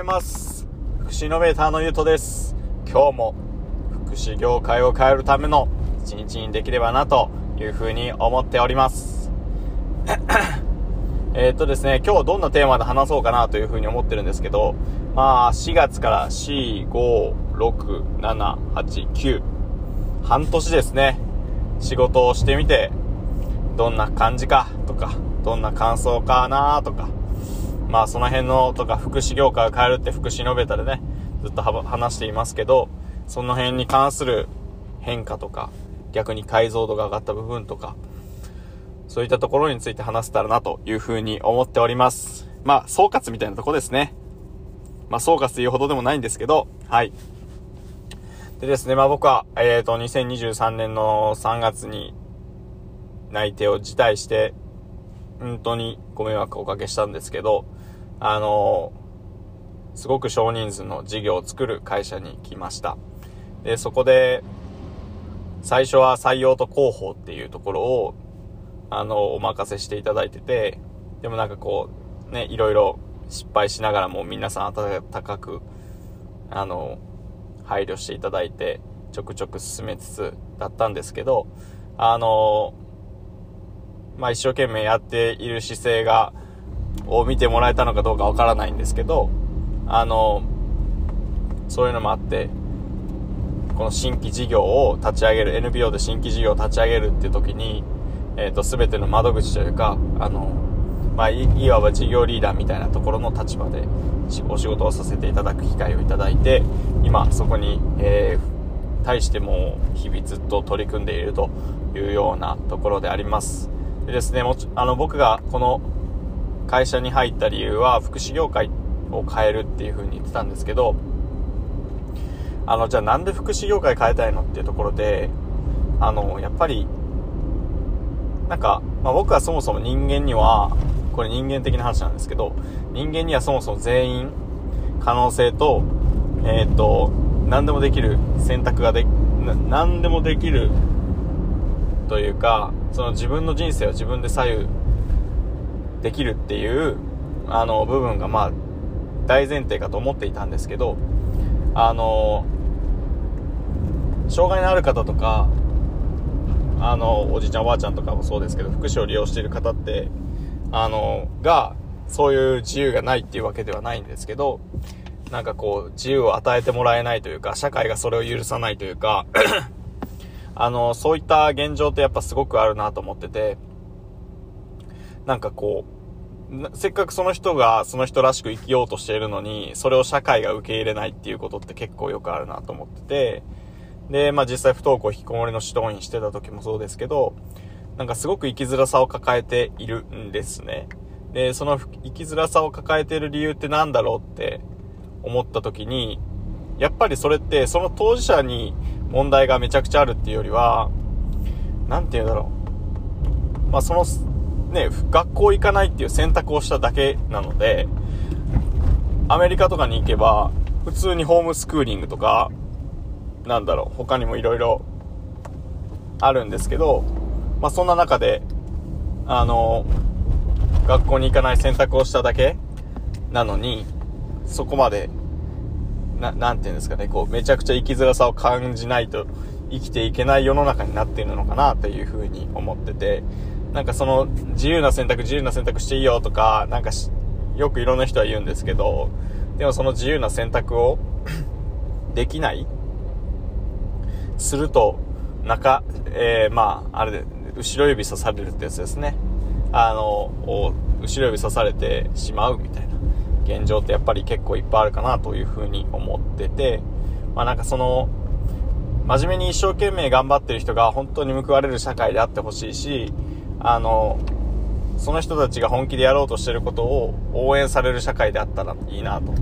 ざいます。福祉イノベーターのゆうとです。今日も福祉業界を変えるための一日にできればなというふうに思っております。えっとですね今日どんなテーマで話そうかなというふうに思ってるんですけどまあ4月から456789半年ですね。仕事をしてみてどんな感じかとかどんな感想かなとかまあその辺のとか福祉業界を変えるって福祉イノベータでね、ずっと話していますけど、その辺に関する変化とか、逆に解像度が上がった部分とか、そういったところについて話せたらなというふうに思っております。まあ総括みたいなとこですね。まあ総括というほどでもないんですけど、はい。でですね、まあ僕は、えっ、ー、と、2023年の3月に内定を辞退して、本当にご迷惑をおかけしたんですけど、あのすごく少人数の事業を作る会社に来ました。で、そこで、最初は採用と広報っていうところを、あの、お任せしていただいてて、でもなんかこう、ね、いろいろ失敗しながらも皆さん温かく、あの、配慮していただいて、ちょくちょく進めつつだったんですけど、あの、まあ一生懸命やっている姿勢が、を見てもらえたのかどうかわからないんですけど、あの、そういうのもあって、この新規事業を立ち上げる、NPO で新規事業を立ち上げるっていう時に、えっ、ー、と、すべての窓口というか、あの、まあ、いわば事業リーダーみたいなところの立場でお仕事をさせていただく機会をいただいて、今そこに、えー、対しても日々ずっと取り組んでいるというようなところであります。でですね、もちあの僕がこの会社に入った理由は福祉業界を変えるっていう風に言ってたんですけど、あの、じゃあなんで福祉業界変えたいのっていうところで、あの、やっぱり、なんか、まあ、僕はそもそも人間には、これ人間的な話なんですけど、人間にはそもそも全員、可能性と、えっ、ー、と、何でもできる選択がで、何でもできるというか、その自分の人生を自分で左右できるっていうあの部分がまあ大前提かと思っていたんですけどあの障害のある方とかあのおじいちゃんおばあちゃんとかもそうですけど福祉を利用している方ってあのがそういう自由がないっていうわけではないんですけどなんかこう自由を与えてもらえないというか社会がそれを許さないというか あのそういった現状ってやっぱすごくあるなと思っててなんかこう、せっかくその人がその人らしく生きようとしているのに、それを社会が受け入れないっていうことって結構よくあるなと思ってて、で、まあ実際不登校引きこもりの指導員してた時もそうですけど、なんかすごく生きづらさを抱えているんですね。で、その生きづらさを抱えている理由って何だろうって思った時に、やっぱりそれってその当事者に問題がめちゃくちゃあるっていうよりは、なんて言うんだろう。まあそのね、学校行かないっていう選択をしただけなので、アメリカとかに行けば、普通にホームスクーリングとか、なんだろう、他にも色々あるんですけど、まあそんな中で、あの、学校に行かない選択をしただけなのに、そこまで、な、なんていうんですかね、こう、めちゃくちゃ生きづらさを感じないと生きていけない世の中になっているのかなというふうに思ってて、なんかその自由な選択自由な選択していいよとか、なんかよくいろんな人は言うんですけど、でもその自由な選択を できない。すると、中、えー、まあ、あれで、後ろ指刺されるってやつですね。あの、後ろ指刺されてしまうみたいな。現状ってやっぱり結構いっぱいあるかなというふうに思ってて、まあなんかその、真面目に一生懸命頑張ってる人が本当に報われる社会であってほしいし、あの、その人たちが本気でやろうとしてることを応援される社会であったらいいなと、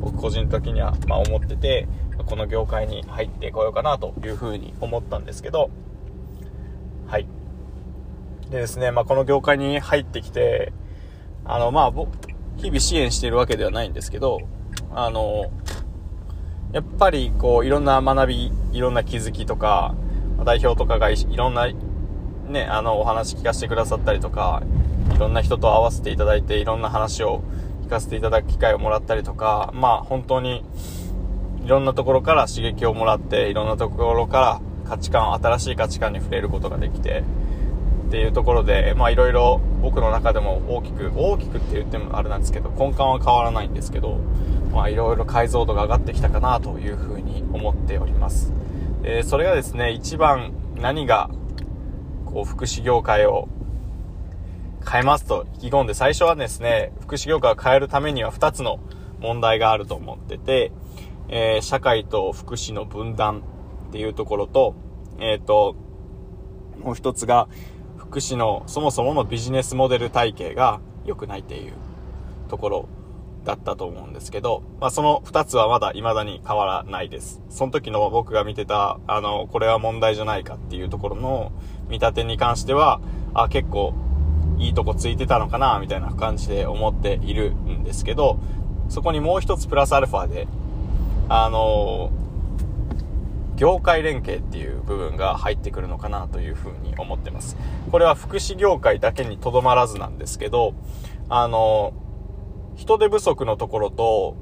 僕個人的には、ま思ってて、この業界に入ってこようかなというふうに思ったんですけど、はい。でですね、まあ、この業界に入ってきて、あの、まあ、僕、日々支援しているわけではないんですけど、あの、やっぱりこう、いろんな学び、いろんな気づきとか、代表とかがいろんなね、あの、お話聞かせてくださったりとか、いろんな人と会わせていただいて、いろんな話を行かせていただく機会をもらったりとか、まあ本当にいろんなところから刺激をもらって、いろんなところから価値観、新しい価値観に触れることができて、っていうところで、まあいろいろ僕の中でも大きく、大きくって言ってもあれなんですけど、根幹は変わらないんですけど、まあいろいろ解像度が上がってきたかなというふうに思っております。えそれがですね、一番何が、こう、福祉業界を変えますと意気込んで、最初はですね、福祉業界を変えるためには2つの問題があると思ってて、えー、社会と福祉の分断っていうところと、えっ、ー、と、もう一つが、福祉のそもそものビジネスモデル体系が良くないっていうところだったと思うんですけど、まあ、その2つはまだ未だに変わらないです。その時の僕が見てた、あの、これは問題じゃないかっていうところの見立てに関しては、あ、結構いいとこついてたのかな、みたいな感じで思っているんですけど、そこにもう一つプラスアルファで、あの業界連携っていう部分が入ってくるのかなというふうに思ってます。これは福祉業界だけにとどまらずなんですけど、あの人手不足のところと、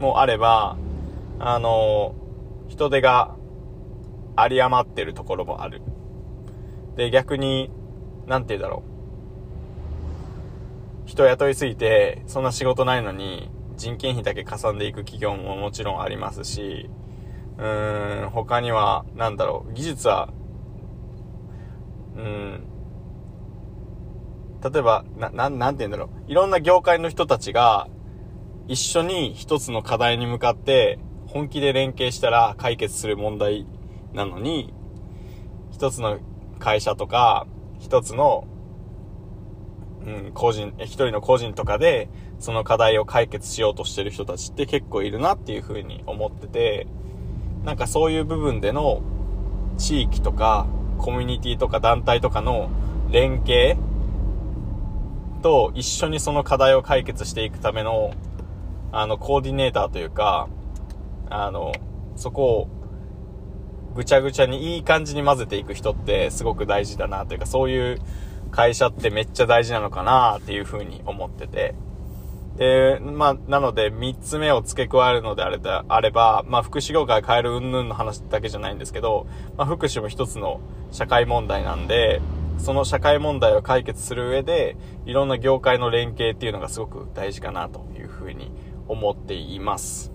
もあれば、あの人手が有り余ってるところもある。で、逆に、なんて言うだろう。人雇いすぎて、そんな仕事ないのに、人件費だけかさんでいく企業ももちろんありますし、うーん、他には、なんだろう、技術は、うん、例えば、な、ななんて言うんだろう。いろんな業界の人たちが、一緒に一つの課題に向かって、本気で連携したら解決する問題なのに、一つの会社とか、一つの、うん、個人、一人の個人とかで、その課題を解決しようとしてる人たちって結構いるなっていうふうに思ってて、なんかそういう部分での地域とかコミュニティとか団体とかの連携と一緒にその課題を解決していくためのあのコーディネーターというかあのそこをぐちゃぐちゃにいい感じに混ぜていく人ってすごく大事だなというかそういう会社ってめっちゃ大事なのかなっていうふうに思ってて。で、まあ、なので、3つ目を付け加えるのであれあれば、まあ、福祉業界変える云々の話だけじゃないんですけど、まあ、福祉も一つの社会問題なんで、その社会問題を解決する上で、いろんな業界の連携っていうのがすごく大事かなというふうに思っています。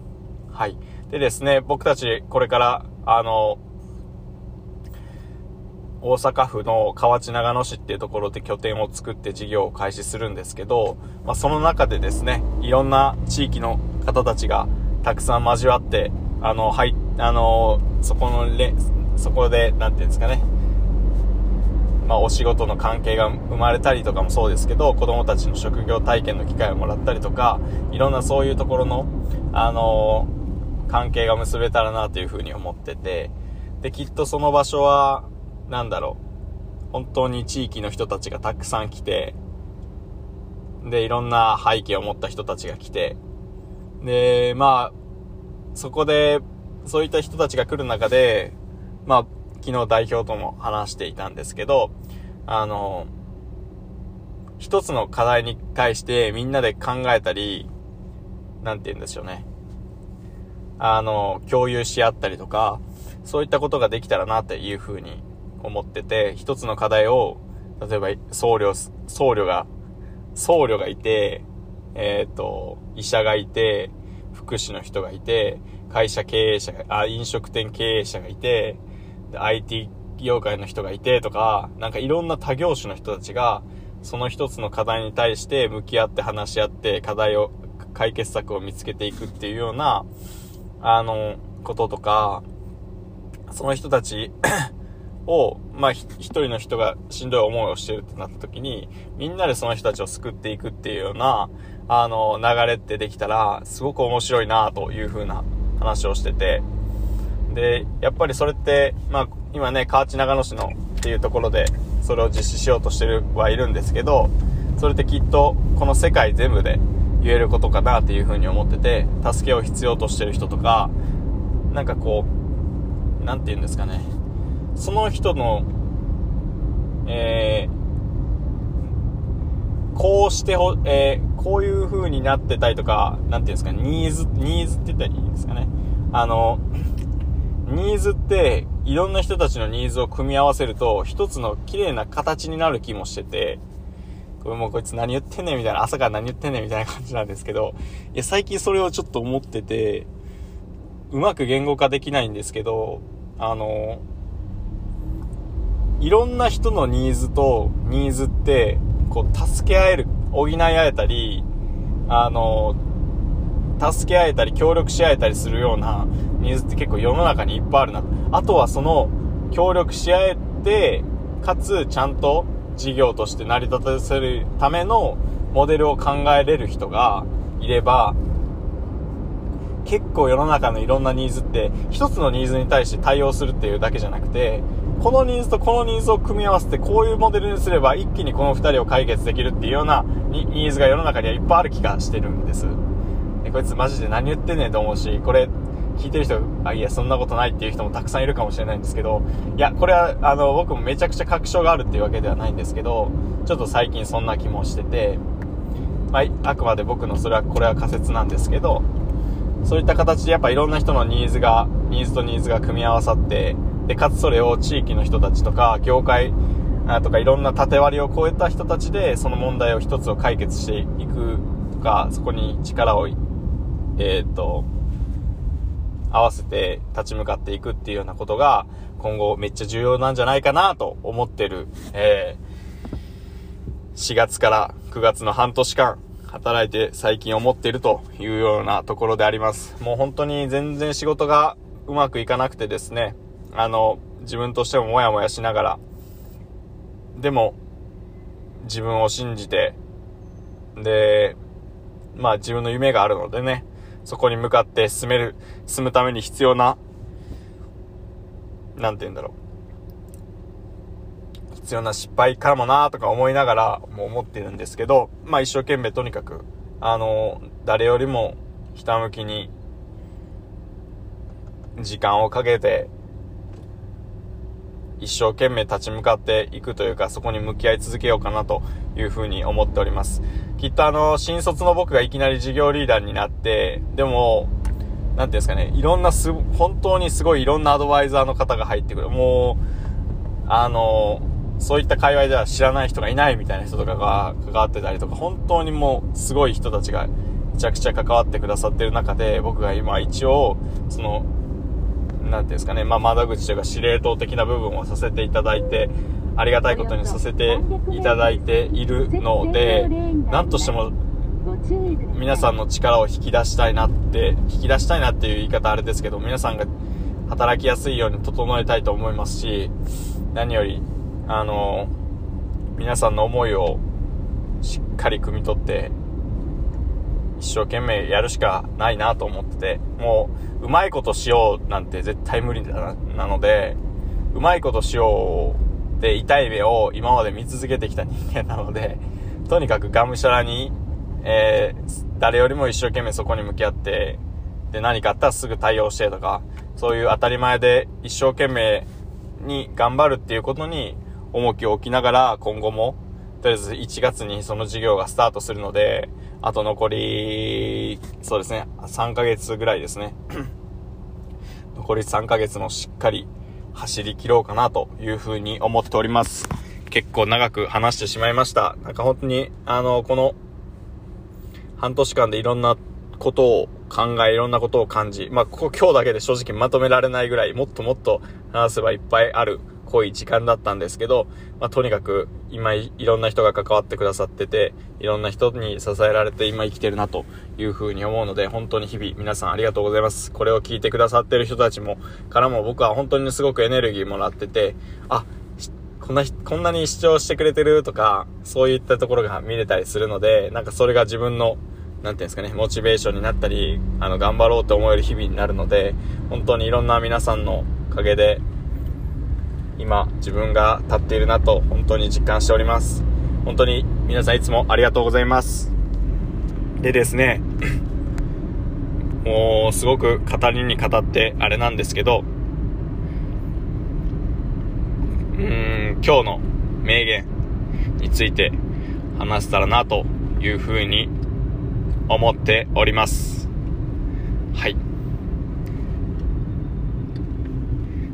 はい。でですね、僕たちこれから、あの、大阪府の河内長野市っていうところで拠点を作って事業を開始するんですけど、まあ、その中でですね、いろんな地域の方たちがたくさん交わって、あの、はい、あの、そこのれ、そこで、なんていうんですかね、まあ、お仕事の関係が生まれたりとかもそうですけど、子供たちの職業体験の機会をもらったりとか、いろんなそういうところの、あの関係が結べたらなというふうに思ってて、で、きっとその場所は、なんだろう、本当に地域の人たちがたくさん来て、で、いろんな背景を持った人たちが来て、で、まあ、そこで、そういった人たちが来る中で、まあ、昨日代表とも話していたんですけど、あの、一つの課題に対してみんなで考えたり、なんて言うんでしょうね。あの、共有し合ったりとか、そういったことができたらなっていうふうに思ってて、一つの課題を、例えば僧侶、僧侶が、僧侶がいて、えっ、ー、と、医者がいて、福祉の人がいて、会社経営者が、あ、飲食店経営者がいて、IT 業界の人がいてとか、なんかいろんな他業種の人たちが、その一つの課題に対して向き合って話し合って課題を、解決策を見つけていくっていうような、あの、こととか、その人たちを、まあ、一人の人がしんどい思いをしてるってなった時に、みんなでその人たちを救っていくっていうような、あの、流れってできたら、すごく面白いなという風な話をしてて、で、やっぱりそれって、まあ、今ね、河内長野市のっていうところで、それを実施しようとしてるはいるんですけど、それってきっと、この世界全部で言えることかなっていう風に思ってて、助けを必要としてる人とか、なんかこう、なんて言うんですかね、その人の、えー、こうしてほ、えー、こういう風になってたりとか、なんていうんですか、ニーズ、ニーズって言ったらいいんですかね。あの、ニーズって、いろんな人たちのニーズを組み合わせると、一つの綺麗な形になる気もしてて、これもうこいつ何言ってんねんみたいな、朝から何言ってんねんみたいな感じなんですけど、いや、最近それをちょっと思ってて、うまく言語化できないんですけど、あの、いろんな人のニーズとニーズって、こう、助け合える、補い合えたり、あの、助け合えたり協力し合えたりするようなニーズって結構世の中にいっぱいあるな。あとはその協力し合えて、かつちゃんと事業として成り立たせるためのモデルを考えれる人がいれば、結構世の中のいろんなニーズって一つのニーズに対して対応するっていうだけじゃなくてこのニーズとこのニーズを組み合わせてこういうモデルにすれば一気にこの2人を解決できるっていうようなニーズが世の中にはいっぱいある気がしてるんです。でこいつマジで何言ってんねんと思うしこれ聞いてる人あいやそんなことないっていう人もたくさんいるかもしれないんですけどいやこれはあの僕もめちゃくちゃ確証があるっていうわけではないんですけどちょっと最近そんな気もしててまあ、あくまで僕のそれはこれは仮説なんですけどそういった形でやっぱいろんな人のニーズが、ニーズとニーズが組み合わさって、で、かつそれを地域の人たちとか、業界とかいろんな縦割りを超えた人たちで、その問題を一つを解決していくとか、そこに力を、えっ、ー、と、合わせて立ち向かっていくっていうようなことが、今後めっちゃ重要なんじゃないかなと思ってる、えー、4月から9月の半年間、働いて最近思っているというようなところであります。もう本当に全然仕事がうまくいかなくてですね、あの、自分としてもモヤモヤしながら、でも、自分を信じて、で、まあ自分の夢があるのでね、そこに向かって進める、進むために必要な、なんて言うんだろう。必要な失敗かもなとか思いながらも思ってるんですけど、まあ一生懸命とにかく、あの、誰よりもひたむきに時間をかけて一生懸命立ち向かっていくというか、そこに向き合い続けようかなというふうに思っております。きっとあの、新卒の僕がいきなり事業リーダーになって、でも、なんていうんですかね、いろんなす、本当にすごいいろんなアドバイザーの方が入ってくる。もう、あの、そういった界隈では知らない人がいないみたいな人とかが関わってたりとか、本当にもうすごい人たちがめちゃくちゃ関わってくださってる中で、僕が今一応、その、なんていうんですかね、まあ、窓口というか司令塔的な部分をさせていただいて、ありがたいことにさせていただいているので、なんとしても、皆さんの力を引き出したいなって、引き出したいなっていう言い方あれですけど、皆さんが働きやすいように整えたいと思いますし、何よりあの、皆さんの思いをしっかり汲み取って、一生懸命やるしかないなと思ってて、もう、うまいことしようなんて絶対無理だな、なので、うまいことしようで痛い目を今まで見続けてきた人間なので、とにかくがむしゃらに、えー、誰よりも一生懸命そこに向き合って、で、何かあったらすぐ対応してとか、そういう当たり前で一生懸命に頑張るっていうことに重きを置きながら、今後も、とりあえず1月にその事業がスタートするので、あと残り、そうですね、3ヶ月ぐらいですね。残り3ヶ月のしっかり走り切ろうかなというふうに思っております。結構長く話してしまいました。なんか本当に、あの、この半年間でいろんなことを考え、いろんなことを感じ、まあ、ここ今日だけで正直まとめられないぐらい、もっともっと話せばいっぱいある濃い時間だったんですけど、まあ、とにかく今いろんな人が関わってくださってて、いろんな人に支えられて今生きてるなというふうに思うので、本当に日々皆さんありがとうございます。これを聞いてくださってる人たちも、からも僕は本当にすごくエネルギーもらってて、あ、こんな、こんなに視聴してくれてるとか、そういったところが見れたりするので、なんかそれが自分のなんていうんですかね、モチベーションになったり、あの、頑張ろうと思える日々になるので、本当にいろんな皆さんのおかげで、今自分が立っているなと本当に実感しております本当に皆さんいつもありがとうございますでですね もうすごく語りに語ってあれなんですけどうん今日の名言について話せたらなというふうに思っております。はい。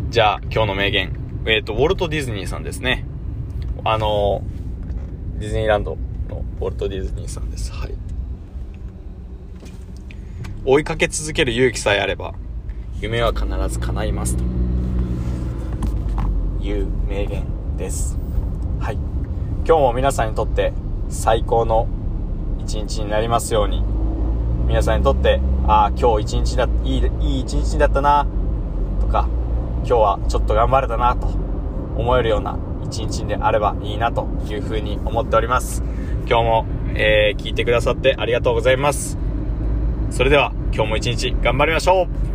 じゃあ、今日の名言。えっ、ー、と、ウォルト・ディズニーさんですね。あのディズニーランドのウォルト・ディズニーさんです。はい。追いかけ続ける勇気さえあれば、夢は必ず叶いますという名言です。はい。今日も皆さんにとって最高の一日になりますように、皆さんにとって、ああ、今日一日だ、いい、いい一日だったな、今日はちょっと頑張れたな、と思えるような一日であればいいな、というふうに思っております。今日も、えー、聞いてくださってありがとうございます。それでは、今日も一日頑張りましょう